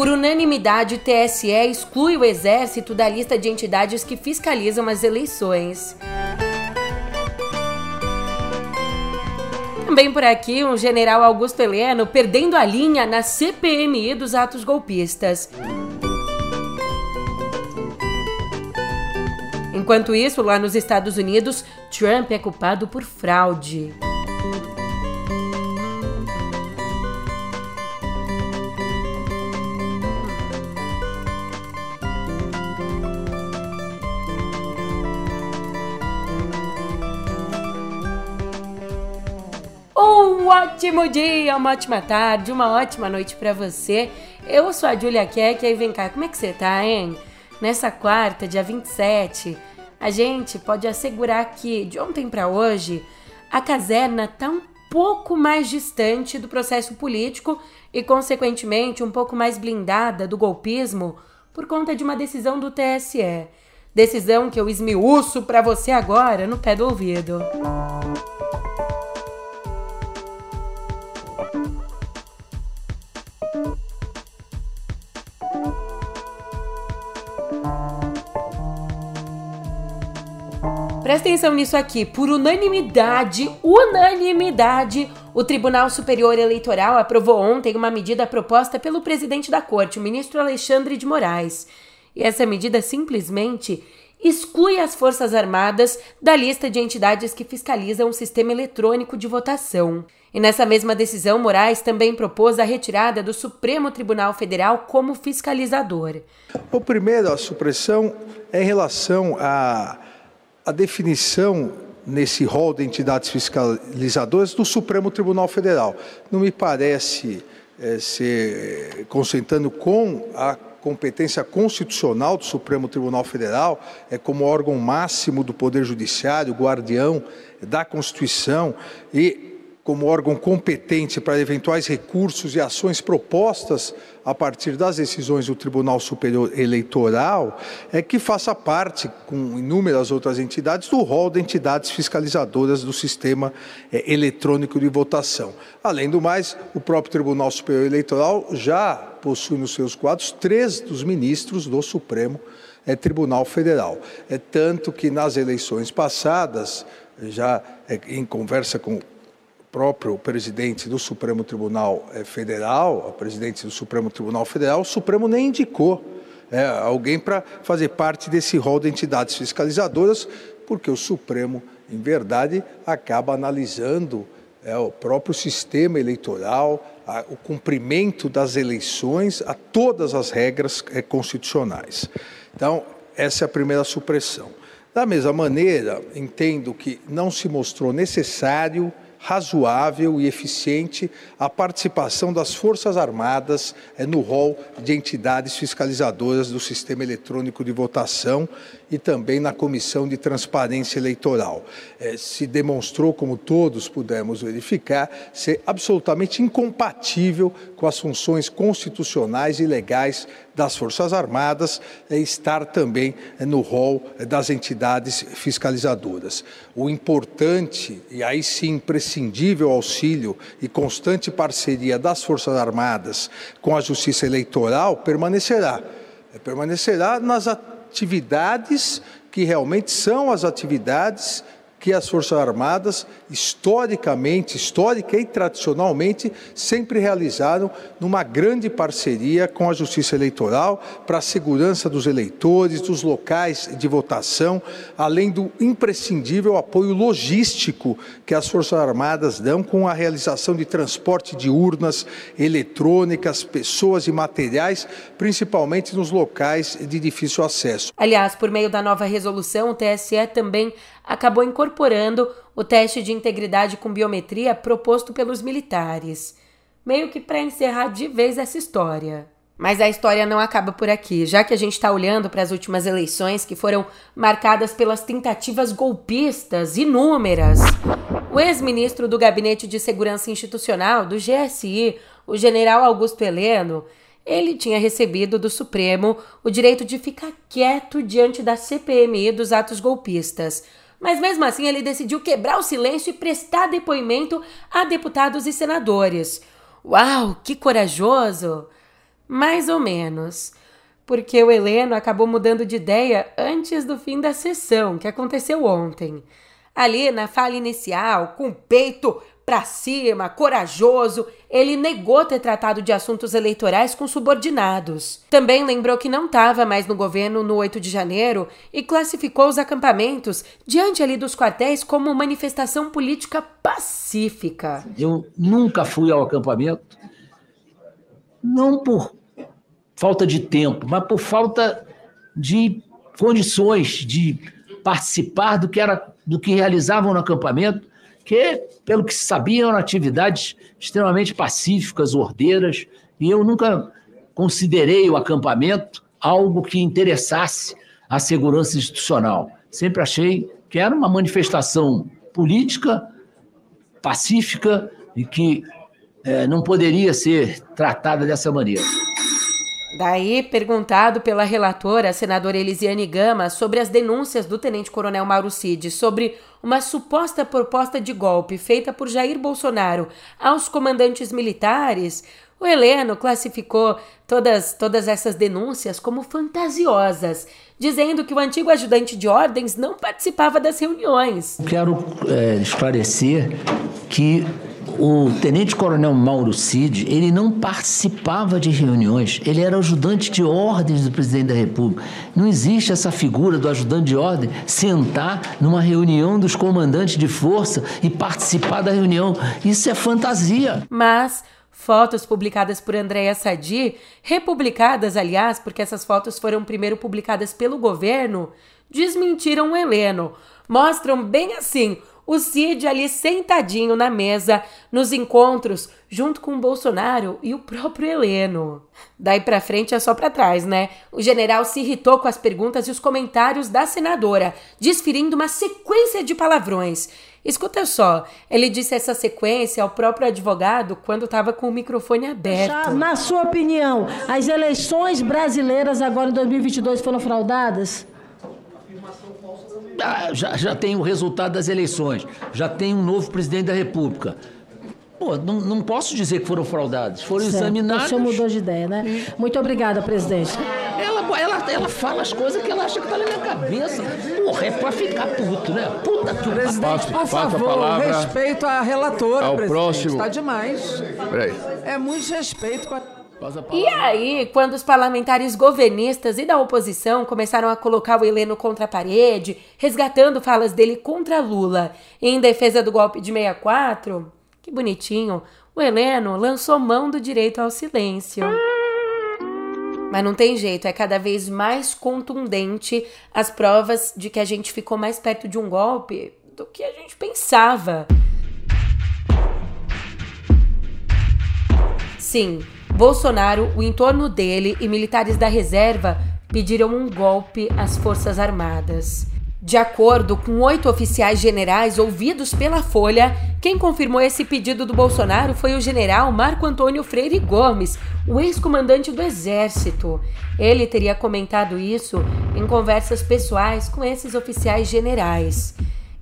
Por unanimidade, o TSE exclui o Exército da lista de entidades que fiscalizam as eleições. Também por aqui, um general Augusto Heleno perdendo a linha na CPMI dos atos golpistas. Enquanto isso, lá nos Estados Unidos, Trump é culpado por fraude. Ótimo dia, uma ótima tarde, uma ótima noite para você. Eu sou a Julia Keck e vem cá, como é que você tá, hein? Nessa quarta, dia 27, a gente pode assegurar que de ontem para hoje a caserna tá um pouco mais distante do processo político e, consequentemente, um pouco mais blindada do golpismo por conta de uma decisão do TSE. Decisão que eu esmiuço para você agora no pé do ouvido. Presta atenção nisso aqui. Por unanimidade, unanimidade, o Tribunal Superior Eleitoral aprovou ontem uma medida proposta pelo presidente da corte, o ministro Alexandre de Moraes. E essa medida simplesmente exclui as Forças Armadas da lista de entidades que fiscalizam o sistema eletrônico de votação. E nessa mesma decisão, Moraes também propôs a retirada do Supremo Tribunal Federal como fiscalizador. O primeiro, a supressão é em relação a a definição nesse rol de entidades fiscalizadoras do Supremo Tribunal Federal. Não me parece é, ser concentrando com a competência constitucional do Supremo Tribunal Federal, é como órgão máximo do Poder Judiciário, guardião da Constituição e como órgão competente para eventuais recursos e ações propostas a partir das decisões do Tribunal Superior Eleitoral, é que faça parte, com inúmeras outras entidades, do rol de entidades fiscalizadoras do sistema é, eletrônico de votação. Além do mais, o próprio Tribunal Superior Eleitoral já possui nos seus quadros três dos ministros do Supremo é, Tribunal Federal. É tanto que nas eleições passadas, já é, em conversa com próprio presidente do Supremo Tribunal eh, Federal, a presidente do Supremo Tribunal Federal, o Supremo nem indicou é, alguém para fazer parte desse rol de entidades fiscalizadoras, porque o Supremo, em verdade, acaba analisando é, o próprio sistema eleitoral, a, o cumprimento das eleições, a todas as regras é, constitucionais. Então, essa é a primeira supressão. Da mesma maneira, entendo que não se mostrou necessário razoável e eficiente a participação das Forças Armadas é, no rol de entidades fiscalizadoras do sistema eletrônico de votação e também na Comissão de Transparência Eleitoral. É, se demonstrou, como todos pudemos verificar, ser absolutamente incompatível com as funções constitucionais e legais das Forças Armadas é, estar também no rol das entidades fiscalizadoras. O importante, e aí sim imprescindível auxílio e constante parceria das Forças Armadas com a Justiça Eleitoral permanecerá. É, permanecerá nas atividades que realmente são as atividades que as Forças Armadas, historicamente, histórica e tradicionalmente, sempre realizaram numa grande parceria com a Justiça Eleitoral para a segurança dos eleitores, dos locais de votação, além do imprescindível apoio logístico que as Forças Armadas dão com a realização de transporte de urnas eletrônicas, pessoas e materiais, principalmente nos locais de difícil acesso. Aliás, por meio da nova resolução, o TSE também acabou incorporando o teste de integridade com biometria proposto pelos militares, meio que para encerrar de vez essa história. Mas a história não acaba por aqui, já que a gente está olhando para as últimas eleições que foram marcadas pelas tentativas golpistas inúmeras. O ex-ministro do Gabinete de Segurança Institucional, do GSI, o general Augusto Heleno, ele tinha recebido do Supremo o direito de ficar quieto diante da CPMI dos atos golpistas mas mesmo assim ele decidiu quebrar o silêncio e prestar depoimento a deputados e senadores. Uau, que corajoso! Mais ou menos. Porque o Heleno acabou mudando de ideia antes do fim da sessão, que aconteceu ontem. Ali na fala inicial, com o peito para cima, corajoso, ele negou ter tratado de assuntos eleitorais com subordinados. Também lembrou que não estava mais no governo no 8 de janeiro e classificou os acampamentos diante ali dos quartéis como manifestação política pacífica. Eu nunca fui ao acampamento, não por falta de tempo, mas por falta de condições de participar do que era do que realizavam no acampamento que, pelo que se sabia, eram atividades extremamente pacíficas, ordeiras, e eu nunca considerei o acampamento algo que interessasse a segurança institucional. Sempre achei que era uma manifestação política, pacífica e que é, não poderia ser tratada dessa maneira. Daí, perguntado pela relatora, a senadora Elisiane Gama, sobre as denúncias do tenente-coronel Mauro Cid sobre uma suposta proposta de golpe feita por Jair Bolsonaro aos comandantes militares, o Heleno classificou todas, todas essas denúncias como fantasiosas, dizendo que o antigo ajudante de ordens não participava das reuniões. Quero é, esclarecer que o tenente-coronel Mauro Cid, ele não participava de reuniões, ele era ajudante de ordens do presidente da República. Não existe essa figura do ajudante de ordem sentar numa reunião dos comandantes de força e participar da reunião. Isso é fantasia. Mas fotos publicadas por Andréa Sadi, republicadas, aliás, porque essas fotos foram primeiro publicadas pelo governo, desmentiram o Heleno. Mostram bem assim o Cid ali sentadinho na mesa nos encontros junto com o Bolsonaro e o próprio Heleno. Daí para frente é só para trás, né? O general se irritou com as perguntas e os comentários da senadora, desferindo uma sequência de palavrões. Escuta só, ele disse essa sequência ao próprio advogado quando estava com o microfone aberto. Na sua opinião, as eleições brasileiras agora em 2022 foram fraudadas? Ah, já, já tem o resultado das eleições, já tem um novo presidente da República. Pô, não, não posso dizer que foram fraudados, foram certo. examinados. O senhor mudou de ideia, né? E... Muito obrigada, presidente. Ela, ela, ela fala as coisas que ela acha que tá na minha cabeça. Porra, é pra ficar puto, né? Puta que Presidente, por favor, respeito à relatora, ao presidente. próximo. Tá demais. Peraí. É muito respeito com a... E aí, quando os parlamentares governistas e da oposição começaram a colocar o Heleno contra a parede, resgatando falas dele contra Lula em defesa do golpe de 64, que bonitinho, o Heleno lançou mão do direito ao silêncio. Mas não tem jeito, é cada vez mais contundente as provas de que a gente ficou mais perto de um golpe do que a gente pensava. Sim, Bolsonaro, o entorno dele e militares da reserva pediram um golpe às Forças Armadas. De acordo com oito oficiais generais ouvidos pela Folha, quem confirmou esse pedido do Bolsonaro foi o general Marco Antônio Freire Gomes, o ex-comandante do Exército. Ele teria comentado isso em conversas pessoais com esses oficiais generais.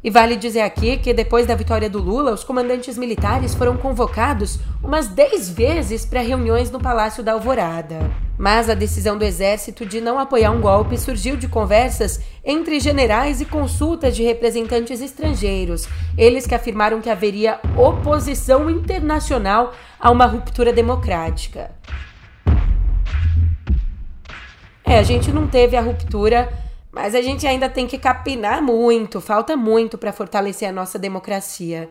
E vale dizer aqui que depois da vitória do Lula, os comandantes militares foram convocados umas 10 vezes para reuniões no Palácio da Alvorada. Mas a decisão do exército de não apoiar um golpe surgiu de conversas entre generais e consultas de representantes estrangeiros, eles que afirmaram que haveria oposição internacional a uma ruptura democrática. É, a gente não teve a ruptura mas a gente ainda tem que capinar muito, falta muito para fortalecer a nossa democracia.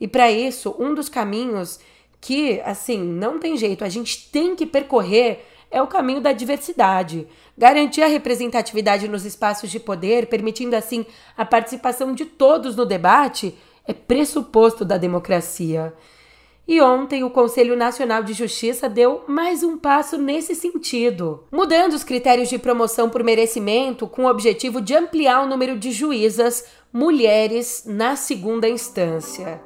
E para isso, um dos caminhos que, assim, não tem jeito, a gente tem que percorrer é o caminho da diversidade. Garantir a representatividade nos espaços de poder, permitindo assim a participação de todos no debate, é pressuposto da democracia. E ontem o Conselho Nacional de Justiça deu mais um passo nesse sentido, mudando os critérios de promoção por merecimento com o objetivo de ampliar o número de juízas mulheres na segunda instância.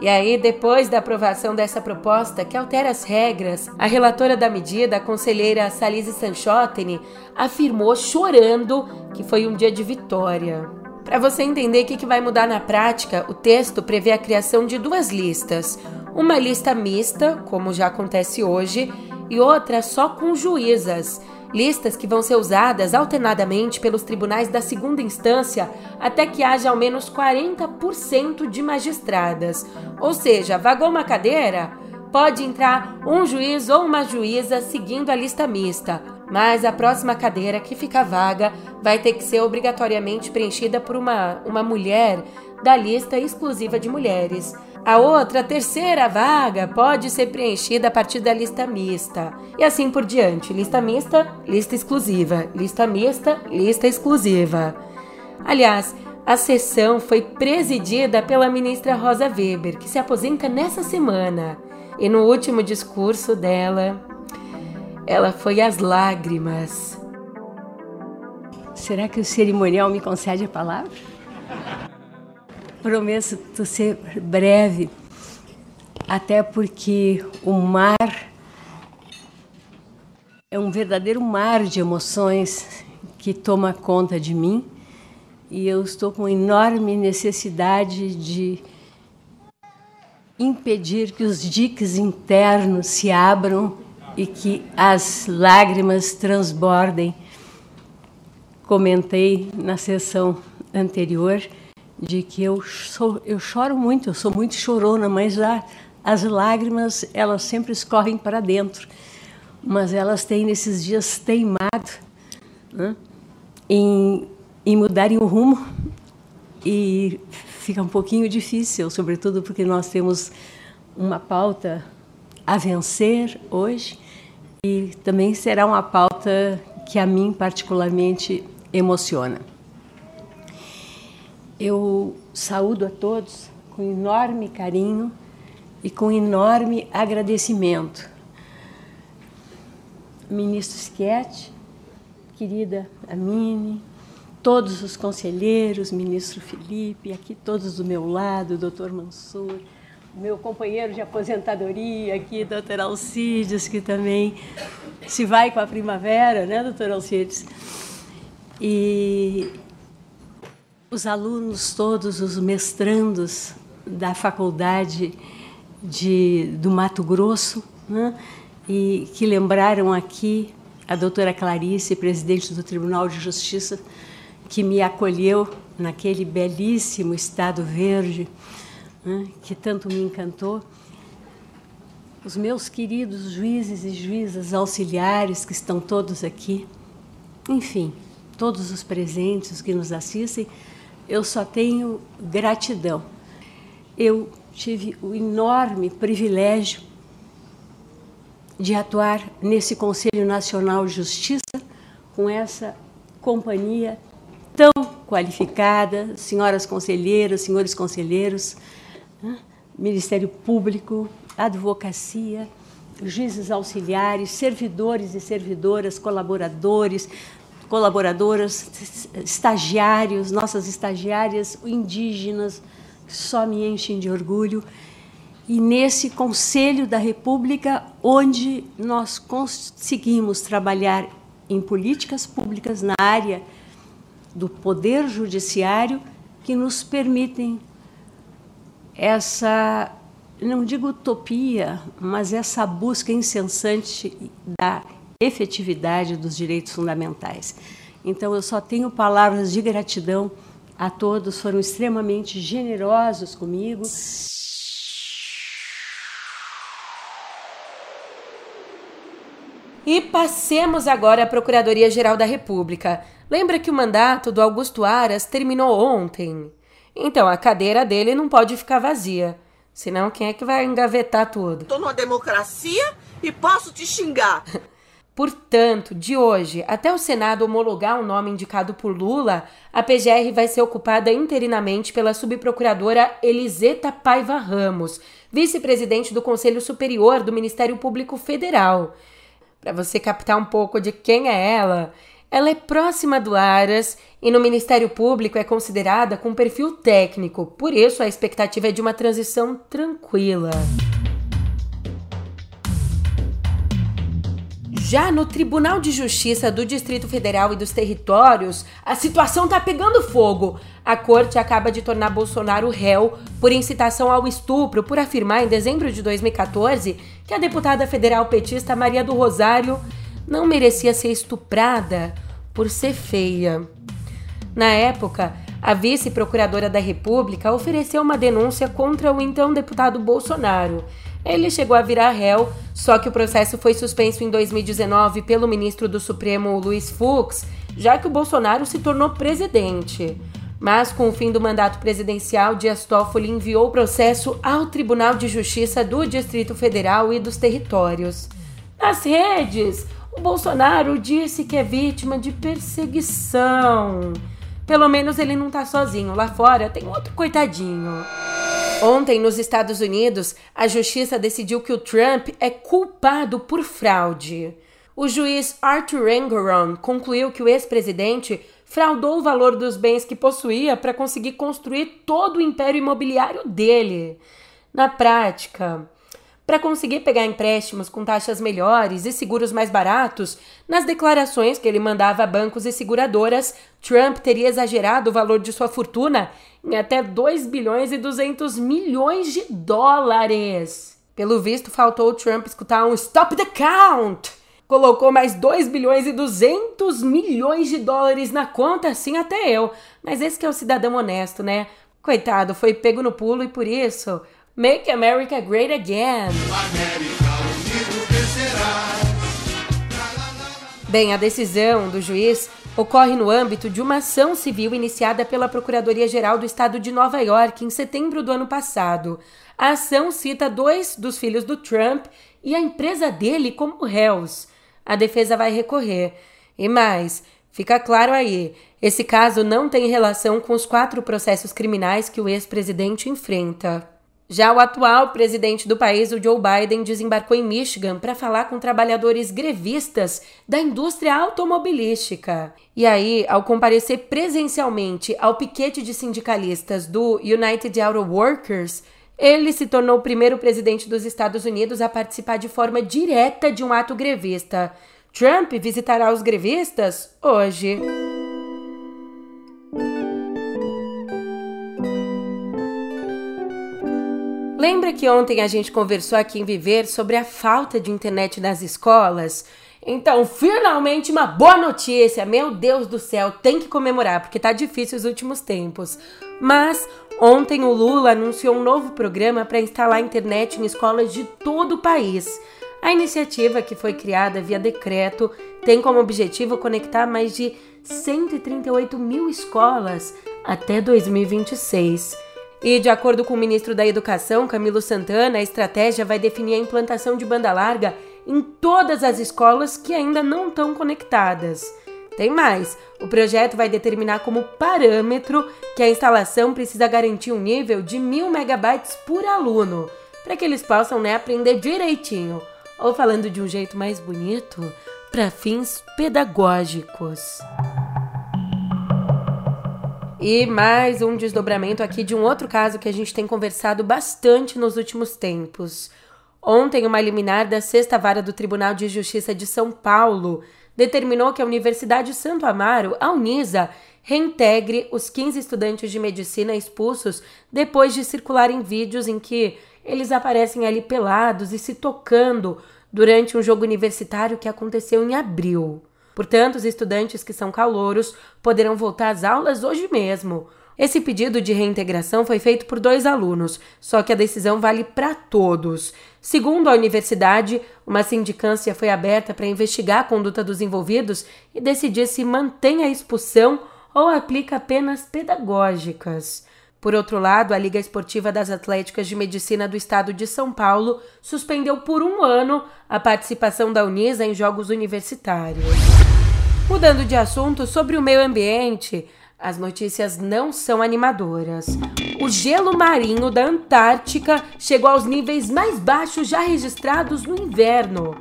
E aí, depois da aprovação dessa proposta, que altera as regras, a relatora da medida, a conselheira Salise Sanchotene, afirmou chorando que foi um dia de vitória. Para você entender o que vai mudar na prática, o texto prevê a criação de duas listas uma lista mista, como já acontece hoje, e outra só com juízas. Listas que vão ser usadas alternadamente pelos tribunais da segunda instância até que haja ao menos 40% de magistradas. Ou seja, vagou uma cadeira? Pode entrar um juiz ou uma juíza seguindo a lista mista, mas a próxima cadeira que fica vaga vai ter que ser obrigatoriamente preenchida por uma, uma mulher da lista exclusiva de mulheres. A outra, a terceira vaga, pode ser preenchida a partir da lista mista. E assim por diante. Lista mista, lista exclusiva. Lista mista, lista exclusiva. Aliás, a sessão foi presidida pela ministra Rosa Weber, que se aposenta nessa semana. E no último discurso dela, ela foi às lágrimas. Será que o cerimonial me concede a palavra? Prometo ser breve, até porque o mar é um verdadeiro mar de emoções que toma conta de mim e eu estou com enorme necessidade de impedir que os diques internos se abram e que as lágrimas transbordem. Comentei na sessão anterior de que eu, sou, eu choro muito, eu sou muito chorona, mas a, as lágrimas elas sempre escorrem para dentro. Mas elas têm nesses dias teimado né, em, em mudarem o rumo e fica um pouquinho difícil, sobretudo porque nós temos uma pauta a vencer hoje e também será uma pauta que a mim particularmente emociona. Eu saúdo a todos com enorme carinho e com enorme agradecimento. Ministro Schietti, querida Amine, todos os conselheiros, ministro Felipe, aqui todos do meu lado, doutor Mansur, meu companheiro de aposentadoria aqui, doutor Alcides, que também se vai com a primavera, né, doutor Alcides? E os alunos todos, os mestrandos da faculdade de, do Mato Grosso, né? e que lembraram aqui a doutora Clarice, presidente do Tribunal de Justiça, que me acolheu naquele belíssimo Estado Verde, né? que tanto me encantou. Os meus queridos juízes e juízas auxiliares que estão todos aqui, enfim, todos os presentes, que nos assistem, eu só tenho gratidão. Eu tive o enorme privilégio de atuar nesse Conselho Nacional de Justiça com essa companhia tão qualificada, senhoras conselheiras, senhores conselheiros, né? Ministério Público, advocacia, juízes auxiliares, servidores e servidoras, colaboradores, colaboradoras, estagiários, nossas estagiárias indígenas, que só me enchem de orgulho. E nesse Conselho da República, onde nós conseguimos trabalhar em políticas públicas na área do poder judiciário que nos permitem essa, não digo utopia, mas essa busca incessante da efetividade dos direitos fundamentais. Então, eu só tenho palavras de gratidão a todos, foram extremamente generosos comigo. E passemos agora à Procuradoria-Geral da República. Lembra que o mandato do Augusto Aras terminou ontem? Então, a cadeira dele não pode ficar vazia. Senão, quem é que vai engavetar tudo? Tô numa democracia e posso te xingar. Portanto, de hoje até o Senado homologar um nome indicado por Lula, a PGR vai ser ocupada interinamente pela subprocuradora Eliseta Paiva Ramos, vice-presidente do Conselho Superior do Ministério Público Federal. Para você captar um pouco de quem é ela, ela é próxima do Aras e no Ministério Público é considerada com perfil técnico, por isso a expectativa é de uma transição tranquila. Já no Tribunal de Justiça do Distrito Federal e dos Territórios, a situação tá pegando fogo. A corte acaba de tornar Bolsonaro réu por incitação ao estupro por afirmar em dezembro de 2014 que a deputada federal petista Maria do Rosário não merecia ser estuprada por ser feia. Na época, a vice-procuradora da República ofereceu uma denúncia contra o então deputado Bolsonaro. Ele chegou a virar réu, só que o processo foi suspenso em 2019 pelo ministro do Supremo Luiz Fux, já que o Bolsonaro se tornou presidente. Mas com o fim do mandato presidencial, Dias Toffoli enviou o processo ao Tribunal de Justiça do Distrito Federal e dos Territórios. Nas redes, o Bolsonaro disse que é vítima de perseguição. Pelo menos ele não tá sozinho. Lá fora tem outro coitadinho. Ontem, nos Estados Unidos, a justiça decidiu que o Trump é culpado por fraude. O juiz Arthur Engoron concluiu que o ex-presidente fraudou o valor dos bens que possuía para conseguir construir todo o império imobiliário dele. Na prática, para conseguir pegar empréstimos com taxas melhores e seguros mais baratos, nas declarações que ele mandava a bancos e seguradoras, Trump teria exagerado o valor de sua fortuna em até 2 bilhões e 200 milhões de dólares. Pelo visto, faltou Trump escutar um Stop the Count! Colocou mais 2 bilhões e 200 milhões de dólares na conta, assim até eu. Mas esse que é o cidadão honesto, né? Coitado, foi pego no pulo e por isso Make America Great Again. Bem, a decisão do juiz ocorre no âmbito de uma ação civil iniciada pela Procuradoria-Geral do Estado de Nova York em setembro do ano passado. A ação cita dois dos filhos do Trump e a empresa dele como réus. A defesa vai recorrer. E mais, fica claro aí, esse caso não tem relação com os quatro processos criminais que o ex-presidente enfrenta. Já o atual presidente do país, o Joe Biden, desembarcou em Michigan para falar com trabalhadores grevistas da indústria automobilística. E aí, ao comparecer presencialmente ao piquete de sindicalistas do United Auto Workers, ele se tornou o primeiro presidente dos Estados Unidos a participar de forma direta de um ato grevista. Trump visitará os grevistas hoje. Lembra que ontem a gente conversou aqui em Viver sobre a falta de internet nas escolas? Então, finalmente uma boa notícia! Meu Deus do céu, tem que comemorar, porque tá difícil os últimos tempos. Mas ontem o Lula anunciou um novo programa para instalar internet em escolas de todo o país. A iniciativa, que foi criada via decreto, tem como objetivo conectar mais de 138 mil escolas até 2026. E, de acordo com o ministro da Educação, Camilo Santana, a estratégia vai definir a implantação de banda larga em todas as escolas que ainda não estão conectadas. Tem mais: o projeto vai determinar como parâmetro que a instalação precisa garantir um nível de mil megabytes por aluno, para que eles possam né, aprender direitinho, ou falando de um jeito mais bonito, para fins pedagógicos. E mais um desdobramento aqui de um outro caso que a gente tem conversado bastante nos últimos tempos. Ontem, uma liminar da Sexta Vara do Tribunal de Justiça de São Paulo determinou que a Universidade Santo Amaro, a Unisa, reintegre os 15 estudantes de medicina expulsos depois de circularem vídeos em que eles aparecem ali pelados e se tocando durante um jogo universitário que aconteceu em abril. Portanto, os estudantes que são calouros poderão voltar às aulas hoje mesmo. Esse pedido de reintegração foi feito por dois alunos, só que a decisão vale para todos. Segundo a universidade, uma sindicância foi aberta para investigar a conduta dos envolvidos e decidir se mantém a expulsão ou aplica penas pedagógicas. Por outro lado, a Liga Esportiva das Atléticas de Medicina do Estado de São Paulo suspendeu por um ano a participação da Unisa em jogos universitários. Mudando de assunto, sobre o meio ambiente, as notícias não são animadoras. O gelo marinho da Antártica chegou aos níveis mais baixos já registrados no inverno.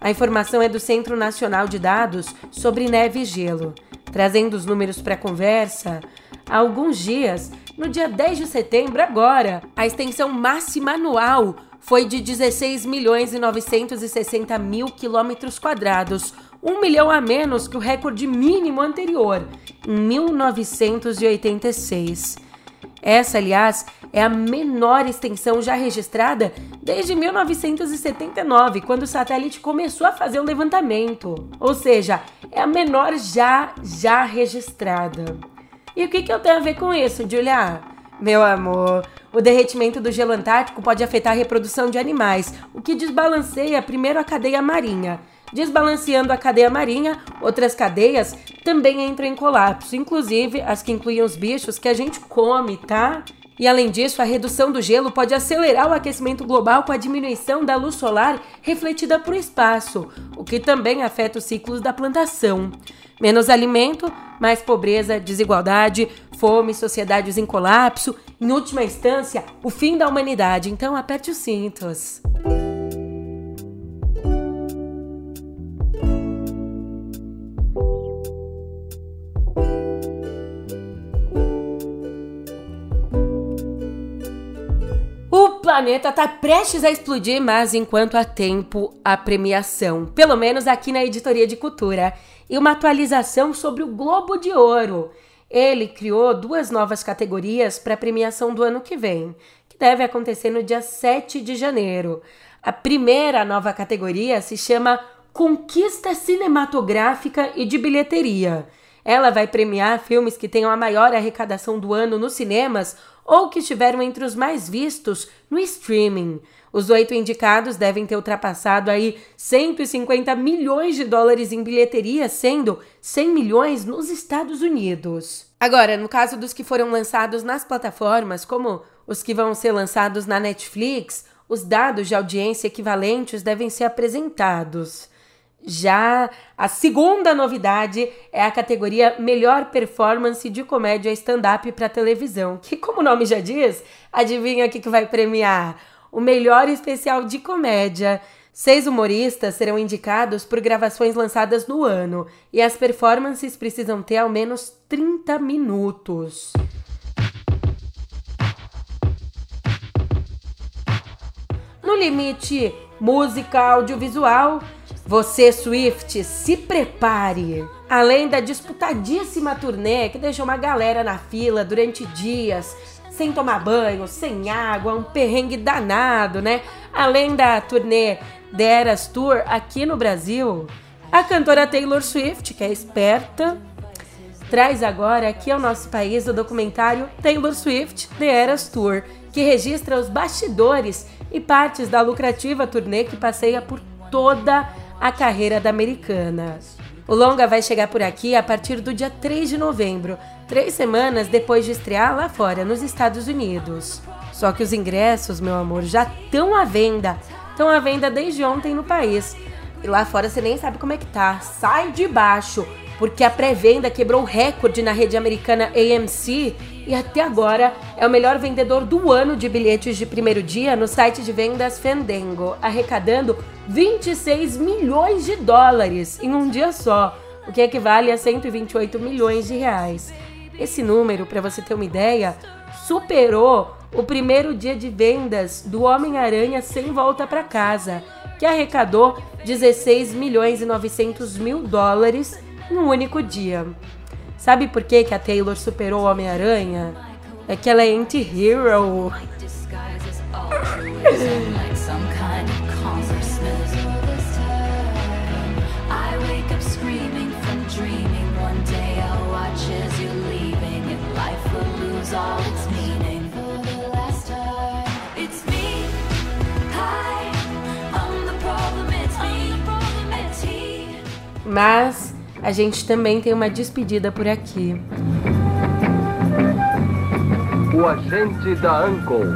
A informação é do Centro Nacional de Dados sobre Neve e Gelo. Trazendo os números para a conversa, há alguns dias, no dia 10 de setembro, agora, a extensão máxima anual foi de 16 milhões e 960 mil quilômetros quadrados, um milhão a menos que o recorde mínimo anterior, em 1986. Essa, aliás, é a menor extensão já registrada desde 1979, quando o satélite começou a fazer o levantamento. Ou seja, é a menor já já registrada. E o que, que eu tenho a ver com isso, Julia? Meu amor, o derretimento do gelo antártico pode afetar a reprodução de animais, o que desbalanceia primeiro a cadeia marinha. Desbalanceando a cadeia marinha, outras cadeias também entram em colapso, inclusive as que incluem os bichos que a gente come, tá? E além disso, a redução do gelo pode acelerar o aquecimento global com a diminuição da luz solar refletida para o espaço, o que também afeta os ciclos da plantação. Menos alimento, mais pobreza, desigualdade, fome, sociedades em colapso, em última instância, o fim da humanidade. Então aperte os cintos. Planeta está prestes a explodir, mas enquanto há tempo, a premiação, pelo menos aqui na editoria de cultura, e uma atualização sobre o Globo de Ouro. Ele criou duas novas categorias para a premiação do ano que vem, que deve acontecer no dia 7 de janeiro. A primeira nova categoria se chama Conquista Cinematográfica e de Bilheteria. Ela vai premiar filmes que tenham a maior arrecadação do ano nos cinemas ou que estiveram entre os mais vistos no streaming. Os oito indicados devem ter ultrapassado aí 150 milhões de dólares em bilheteria, sendo 100 milhões nos Estados Unidos. Agora, no caso dos que foram lançados nas plataformas, como os que vão ser lançados na Netflix, os dados de audiência equivalentes devem ser apresentados. Já a segunda novidade é a categoria Melhor Performance de Comédia Stand-up para televisão, que, como o nome já diz, adivinha o que, que vai premiar? O melhor especial de comédia. Seis humoristas serão indicados por gravações lançadas no ano e as performances precisam ter ao menos 30 minutos. No limite música audiovisual, você, Swift, se prepare! Além da disputadíssima turnê que deixou uma galera na fila durante dias, sem tomar banho, sem água, um perrengue danado, né? Além da turnê The Eras Tour aqui no Brasil, a cantora Taylor Swift, que é esperta, traz agora aqui ao nosso país o documentário Taylor Swift The Eras Tour, que registra os bastidores e partes da lucrativa turnê que passeia por toda a a carreira da americana. O longa vai chegar por aqui a partir do dia 3 de novembro, três semanas depois de estrear lá fora, nos Estados Unidos. Só que os ingressos, meu amor, já estão à venda. Estão à venda desde ontem no país. E lá fora você nem sabe como é que tá. Sai de baixo, porque a pré-venda quebrou recorde na rede americana AMC e até agora é o melhor vendedor do ano de bilhetes de primeiro dia no site de vendas Fandango, arrecadando 26 milhões de dólares em um dia só, o que equivale a 128 milhões de reais. Esse número, para você ter uma ideia, superou o primeiro dia de vendas do Homem-Aranha sem volta para casa, que arrecadou 16 milhões e 900 mil dólares em um único dia. Sabe por que, que a Taylor superou o Homem-Aranha? É que ela é anti-hero. Mas a gente também tem uma despedida por aqui. O agente da Uncle.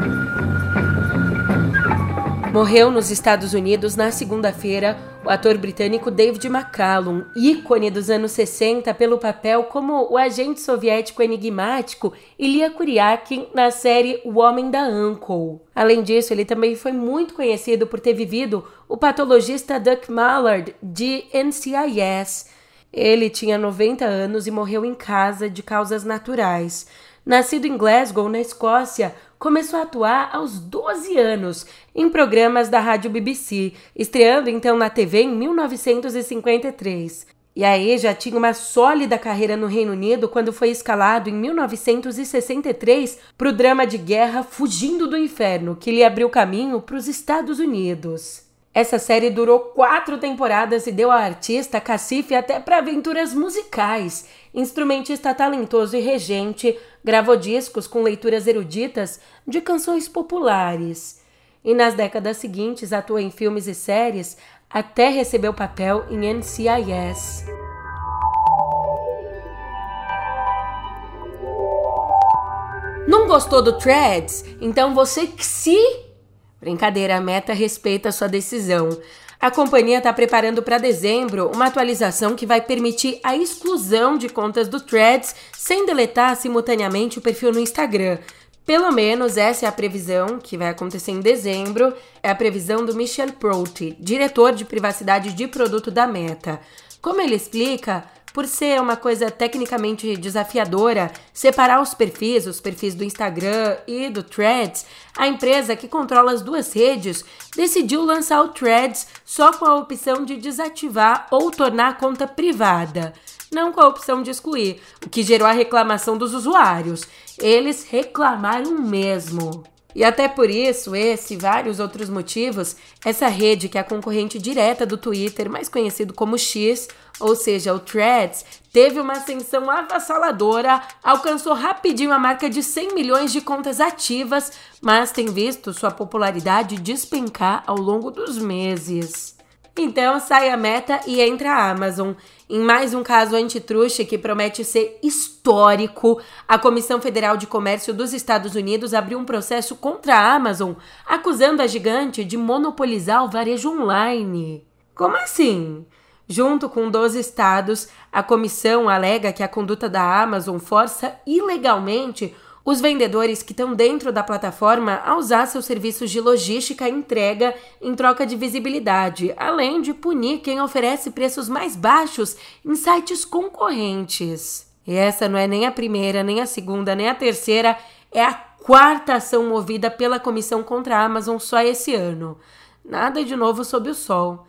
Morreu nos Estados Unidos na segunda-feira o ator britânico David McCallum, ícone dos anos 60 pelo papel como o agente soviético enigmático Ilya Kuryakin na série O Homem da Uncle. Além disso, ele também foi muito conhecido por ter vivido o patologista Duck Mallard de NCIS ele tinha 90 anos e morreu em casa de causas naturais. Nascido em Glasgow, na Escócia, começou a atuar aos 12 anos em programas da rádio BBC, estreando então na TV em 1953. E aí já tinha uma sólida carreira no Reino Unido quando foi escalado em 1963 para o drama de guerra Fugindo do Inferno, que lhe abriu caminho para os Estados Unidos. Essa série durou quatro temporadas e deu ao artista cacife até para aventuras musicais. Instrumentista talentoso e regente, gravou discos com leituras eruditas de canções populares. E nas décadas seguintes atuou em filmes e séries até receber o papel em NCIS. Não gostou do Threads? Então você que se. Brincadeira, a meta respeita a sua decisão. A companhia está preparando para dezembro uma atualização que vai permitir a exclusão de contas do Threads sem deletar simultaneamente o perfil no Instagram. Pelo menos essa é a previsão que vai acontecer em dezembro. É a previsão do Michel Prout, diretor de privacidade de produto da Meta. Como ele explica, por ser uma coisa tecnicamente desafiadora, separar os perfis, os perfis do Instagram e do Threads, a empresa que controla as duas redes decidiu lançar o Threads só com a opção de desativar ou tornar a conta privada, não com a opção de excluir, o que gerou a reclamação dos usuários. Eles reclamaram mesmo. E até por isso, esse e vários outros motivos, essa rede, que é a concorrente direta do Twitter, mais conhecido como X, ou seja, o Threads, teve uma ascensão avassaladora, alcançou rapidinho a marca de 100 milhões de contas ativas, mas tem visto sua popularidade despencar ao longo dos meses. Então sai a meta e entra a Amazon. Em mais um caso antitruste que promete ser histórico, a Comissão Federal de Comércio dos Estados Unidos abriu um processo contra a Amazon, acusando a gigante de monopolizar o varejo online. Como assim? Junto com 12 estados, a comissão alega que a conduta da Amazon força ilegalmente os vendedores que estão dentro da plataforma a usar seus serviços de logística e entrega em troca de visibilidade, além de punir quem oferece preços mais baixos em sites concorrentes. E essa não é nem a primeira, nem a segunda, nem a terceira, é a quarta ação movida pela comissão contra a Amazon só esse ano. Nada de novo sob o sol.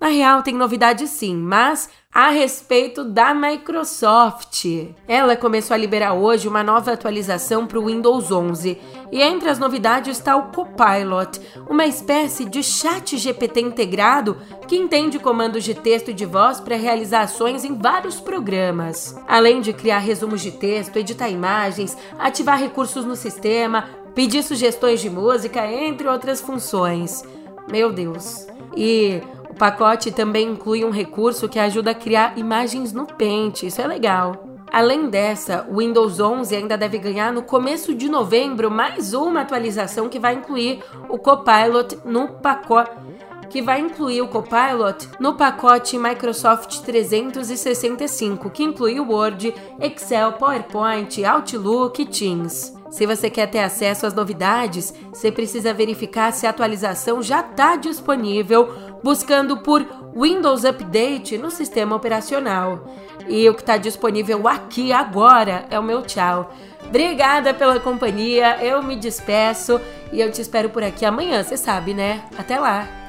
Na real, tem novidade sim, mas a respeito da Microsoft. Ela começou a liberar hoje uma nova atualização para o Windows 11 e entre as novidades está o Copilot, uma espécie de chat GPT integrado que entende comandos de texto e de voz para realizar ações em vários programas. Além de criar resumos de texto, editar imagens, ativar recursos no sistema, pedir sugestões de música, entre outras funções. Meu Deus. E o pacote também inclui um recurso que ajuda a criar imagens no Paint, isso é legal. Além dessa, o Windows 11 ainda deve ganhar no começo de novembro mais uma atualização que vai incluir o Copilot no pacote que vai incluir o Copilot no pacote Microsoft 365, que inclui o Word, Excel, PowerPoint, Outlook e Teams. Se você quer ter acesso às novidades, você precisa verificar se a atualização já está disponível buscando por Windows Update no sistema operacional. E o que está disponível aqui agora é o meu tchau. Obrigada pela companhia, eu me despeço e eu te espero por aqui amanhã, você sabe, né? Até lá!